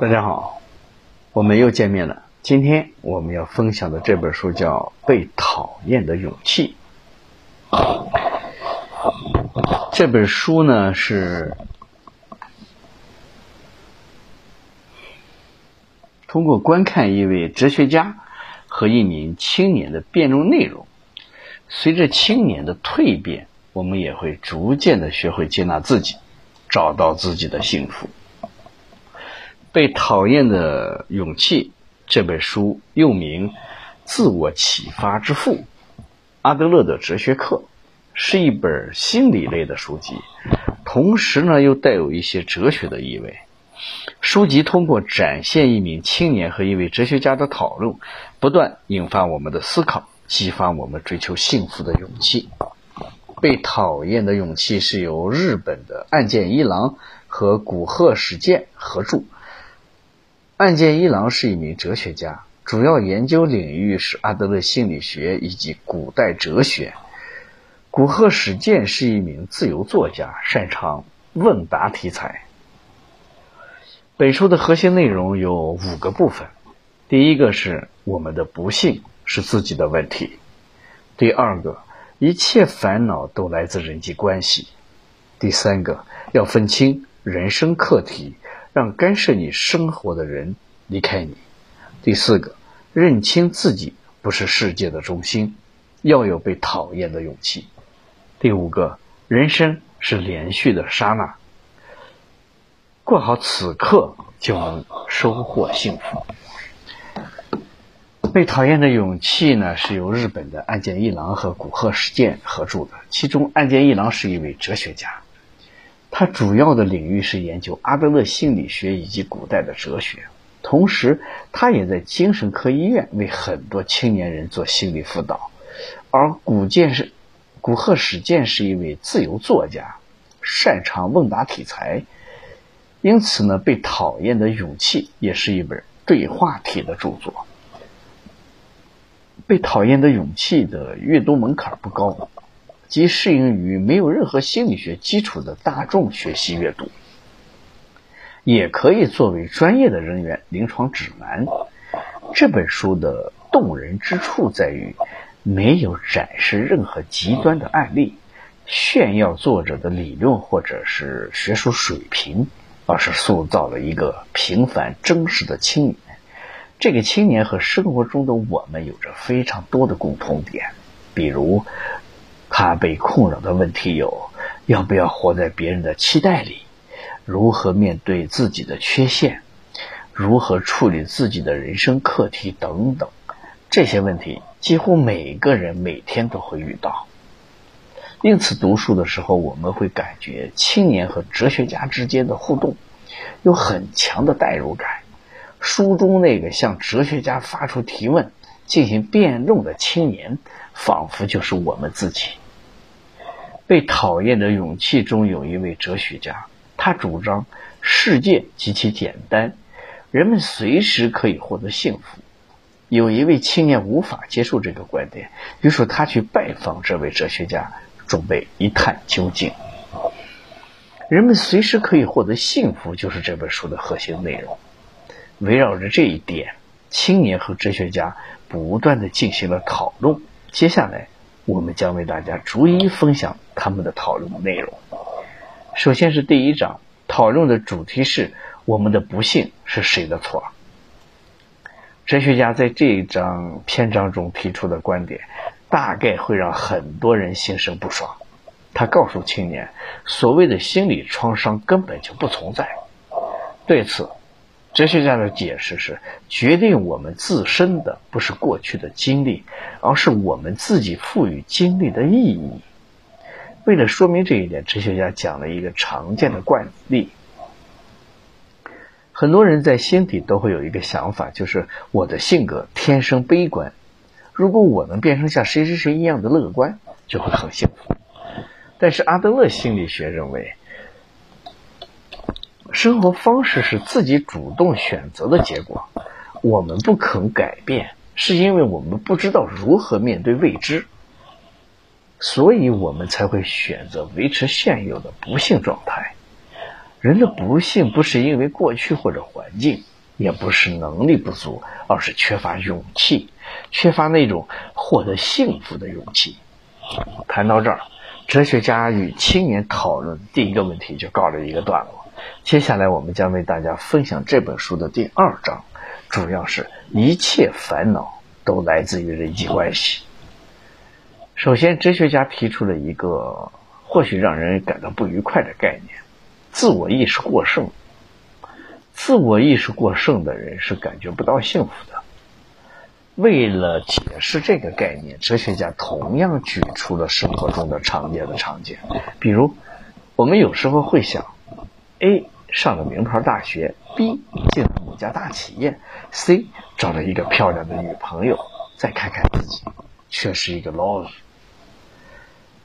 大家好，我们又见面了。今天我们要分享的这本书叫《被讨厌的勇气》。这本书呢是通过观看一位哲学家和一名青年的辩论内容，随着青年的蜕变，我们也会逐渐的学会接纳自己，找到自己的幸福。被讨厌的勇气这本书又名《自我启发之父》，阿德勒的哲学课，是一本心理类的书籍，同时呢又带有一些哲学的意味。书籍通过展现一名青年和一位哲学家的讨论，不断引发我们的思考，激发我们追求幸福的勇气。被讨厌的勇气是由日本的岸见一郎和古贺史健合著。岸见一郎是一名哲学家，主要研究领域是阿德勒心理学以及古代哲学。古贺史健是一名自由作家，擅长问答题材。本书的核心内容有五个部分：第一个是我们的不幸是自己的问题；第二个，一切烦恼都来自人际关系；第三个，要分清人生课题。让干涉你生活的人离开你。第四个，认清自己不是世界的中心，要有被讨厌的勇气。第五个，人生是连续的刹那，过好此刻就能收获幸福。被讨厌的勇气呢，是由日本的岸见一郎和古贺实践合著的，其中岸见一郎是一位哲学家。他主要的领域是研究阿德勒心理学以及古代的哲学，同时他也在精神科医院为很多青年人做心理辅导。而古建是古贺史健是一位自由作家，擅长问答题材，因此呢，被讨厌的勇气也是一本对话体的著作。被讨厌的勇气的阅读门槛不高。即适应于没有任何心理学基础的大众学习阅读，也可以作为专业的人员临床指南。这本书的动人之处在于，没有展示任何极端的案例，炫耀作者的理论或者是学术水平，而是塑造了一个平凡真实的青年。这个青年和生活中的我们有着非常多的共同点，比如。他被困扰的问题有：要不要活在别人的期待里？如何面对自己的缺陷？如何处理自己的人生课题等等。这些问题几乎每个人每天都会遇到。因此，读书的时候，我们会感觉青年和哲学家之间的互动有很强的代入感。书中那个向哲学家发出提问、进行辩论的青年，仿佛就是我们自己。被讨厌的勇气中有一位哲学家，他主张世界极其简单，人们随时可以获得幸福。有一位青年无法接受这个观点，于是他去拜访这位哲学家，准备一探究竟。人们随时可以获得幸福，就是这本书的核心内容。围绕着这一点，青年和哲学家不断的进行了讨论。接下来。我们将为大家逐一分享他们的讨论内容。首先是第一章，讨论的主题是“我们的不幸是谁的错”。哲学家在这一章篇章中提出的观点，大概会让很多人心生不爽。他告诉青年，所谓的心理创伤根本就不存在。对此，哲学家的解释是：决定我们自身的不是过去的经历，而是我们自己赋予经历的意义。为了说明这一点，哲学家讲了一个常见的惯例。很多人在心底都会有一个想法，就是我的性格天生悲观，如果我能变成像谁谁谁一样的乐观，就会很幸福。但是阿德勒心理学认为。生活方式是自己主动选择的结果，我们不肯改变，是因为我们不知道如何面对未知，所以我们才会选择维持现有的不幸状态。人的不幸不是因为过去或者环境，也不是能力不足，而是缺乏勇气，缺乏那种获得幸福的勇气。谈到这儿，哲学家与青年讨论第一个问题就告了一个段落。接下来，我们将为大家分享这本书的第二章，主要是一切烦恼都来自于人际关系。首先，哲学家提出了一个或许让人感到不愉快的概念：自我意识过剩。自我意识过剩的人是感觉不到幸福的。为了解释这个概念，哲学家同样举出了生活中的常见的场景，比如，我们有时候会想：A 上了名牌大学，B 进了某家大企业，C 找了一个漂亮的女朋友，再看看自己，却是一个 loser。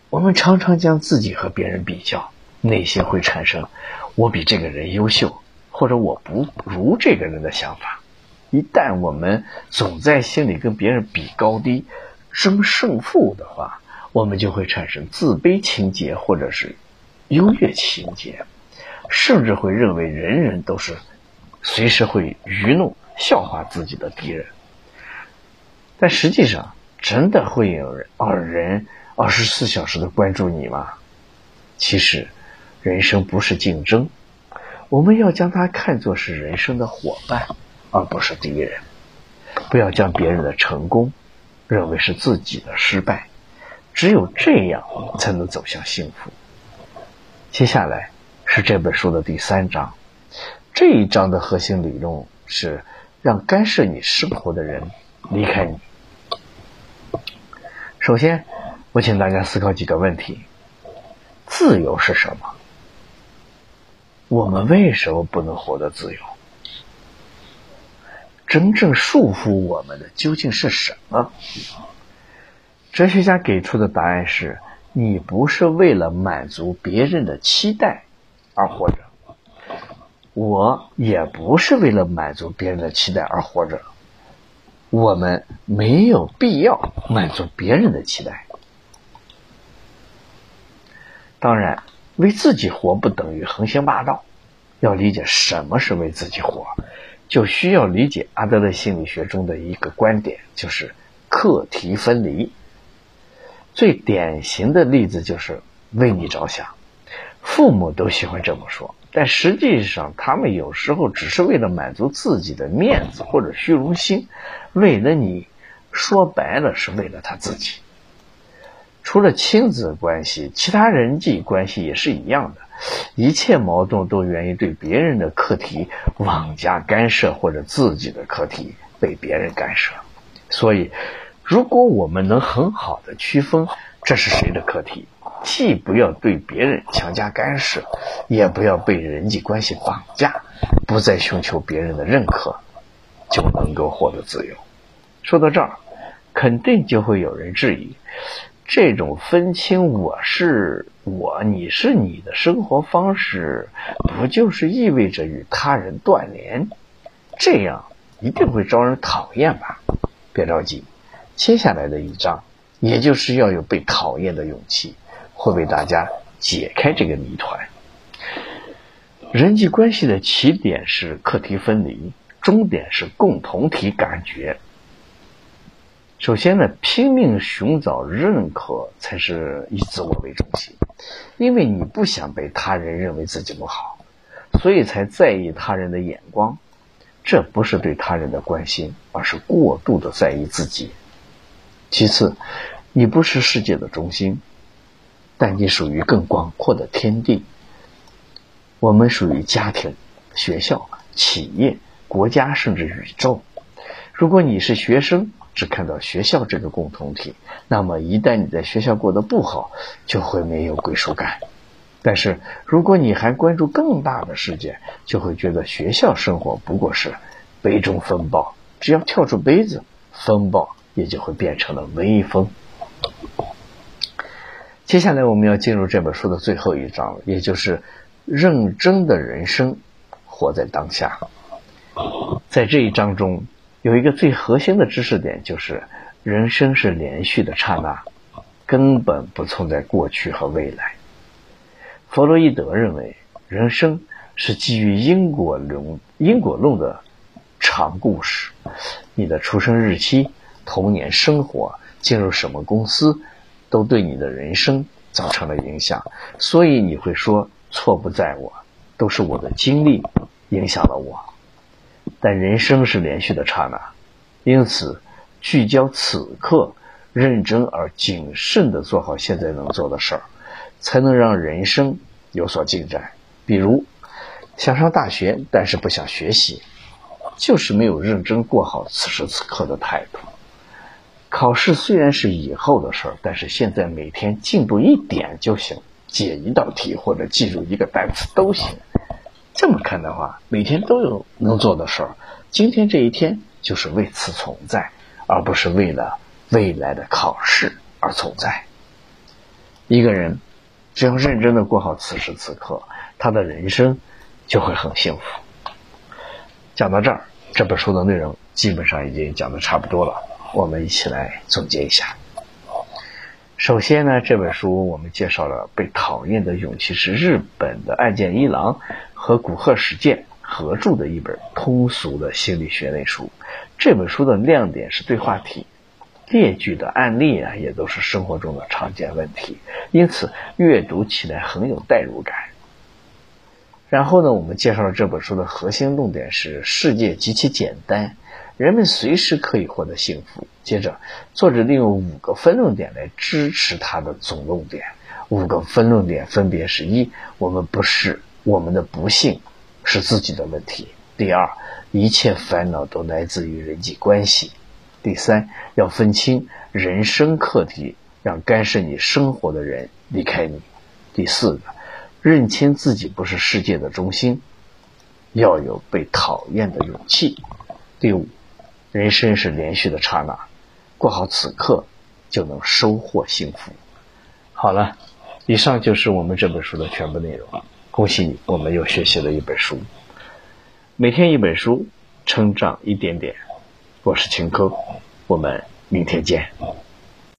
我们常常将自己和别人比较，内心会产生“我比这个人优秀”或者“我不如这个人”的想法。一旦我们总在心里跟别人比高低、争胜负的话，我们就会产生自卑情节或者是优越情节，甚至会认为人人都是随时会愚弄、笑话自己的敌人。但实际上，真的会有人二人。二十四小时的关注你吗？其实，人生不是竞争，我们要将它看作是人生的伙伴，而不是敌人。不要将别人的成功认为是自己的失败，只有这样才能走向幸福。接下来是这本书的第三章，这一章的核心理论是让干涉你生活的人离开你。首先。我请大家思考几个问题：自由是什么？我们为什么不能活得自由？真正束缚我们的究竟是什么？哲学家给出的答案是：你不是为了满足别人的期待而活着，我也不是为了满足别人的期待而活着。我们没有必要满足别人的期待。当然，为自己活不等于横行霸道。要理解什么是为自己活，就需要理解阿德勒心理学中的一个观点，就是课题分离。最典型的例子就是为你着想，父母都喜欢这么说，但实际上他们有时候只是为了满足自己的面子或者虚荣心，为了你，说白了是为了他自己。除了亲子关系，其他人际关系也是一样的。一切矛盾都源于对别人的课题妄加干涉，或者自己的课题被别人干涉。所以，如果我们能很好的区分这是谁的课题，既不要对别人强加干涉，也不要被人际关系绑架，不再寻求别人的认可，就能够获得自由。说到这儿，肯定就会有人质疑。这种分清我是我，你是你的生活方式，不就是意味着与他人断联？这样一定会招人讨厌吧？别着急，接下来的一章，也就是要有被讨厌的勇气，会为大家解开这个谜团。人际关系的起点是课题分离，终点是共同体感觉。首先呢，拼命寻找认可才是以自我为中心，因为你不想被他人认为自己不好，所以才在意他人的眼光。这不是对他人的关心，而是过度的在意自己。其次，你不是世界的中心，但你属于更广阔的天地。我们属于家庭、学校、企业、国家，甚至宇宙。如果你是学生，只看到学校这个共同体，那么一旦你在学校过得不好，就会没有归属感。但是如果你还关注更大的世界，就会觉得学校生活不过是杯中风暴，只要跳出杯子，风暴也就会变成了微风。接下来我们要进入这本书的最后一章，也就是认真的人生，活在当下。在这一章中。有一个最核心的知识点，就是人生是连续的刹那，根本不存在过去和未来。弗洛伊德认为，人生是基于因果论因果论的长故事。你的出生日期、童年生活、进入什么公司，都对你的人生造成了影响。所以你会说错不在我，都是我的经历影响了我。但人生是连续的刹那，因此聚焦此刻，认真而谨慎地做好现在能做的事儿，才能让人生有所进展。比如。想上大学，但是不想学习，就是没有认真过好此时此刻的态度。考试虽然是以后的事儿，但是现在每天进步一点就行，解一道题或者记住一个单词都行。这么看的话，每天都有能做的事儿，今天这一天就是为此存在，而不是为了未来的考试而存在。一个人只要认真的过好此时此刻，他的人生。就会很幸福。讲到这儿，这本书的内容基本上已经讲的差不多了。我们一起来总结一下。首先呢，这本书我们介绍了《被讨厌的勇气》是日本的岸见一郎和古贺史健合著的一本通俗的心理学类书。这本书的亮点是对话题，列举的案例啊也都是生活中的常见问题，因此阅读起来很有代入感。然后呢，我们介绍了这本书的核心论点是：世界极其简单，人们随时可以获得幸福。接着，作者利用五个分论点来支持他的总论点。五个分论点分别是：一，我们不是我们的不幸是自己的问题；第二，一切烦恼都来自于人际关系；第三，要分清人生课题，让干涉你生活的人离开你；第四个。认清自己不是世界的中心，要有被讨厌的勇气。第五，人生是连续的刹那，过好此刻就能收获幸福。好了，以上就是我们这本书的全部内容。恭喜你，我们又学习了一本书。每天一本书，成长一点点。我是秦科，我们明天见。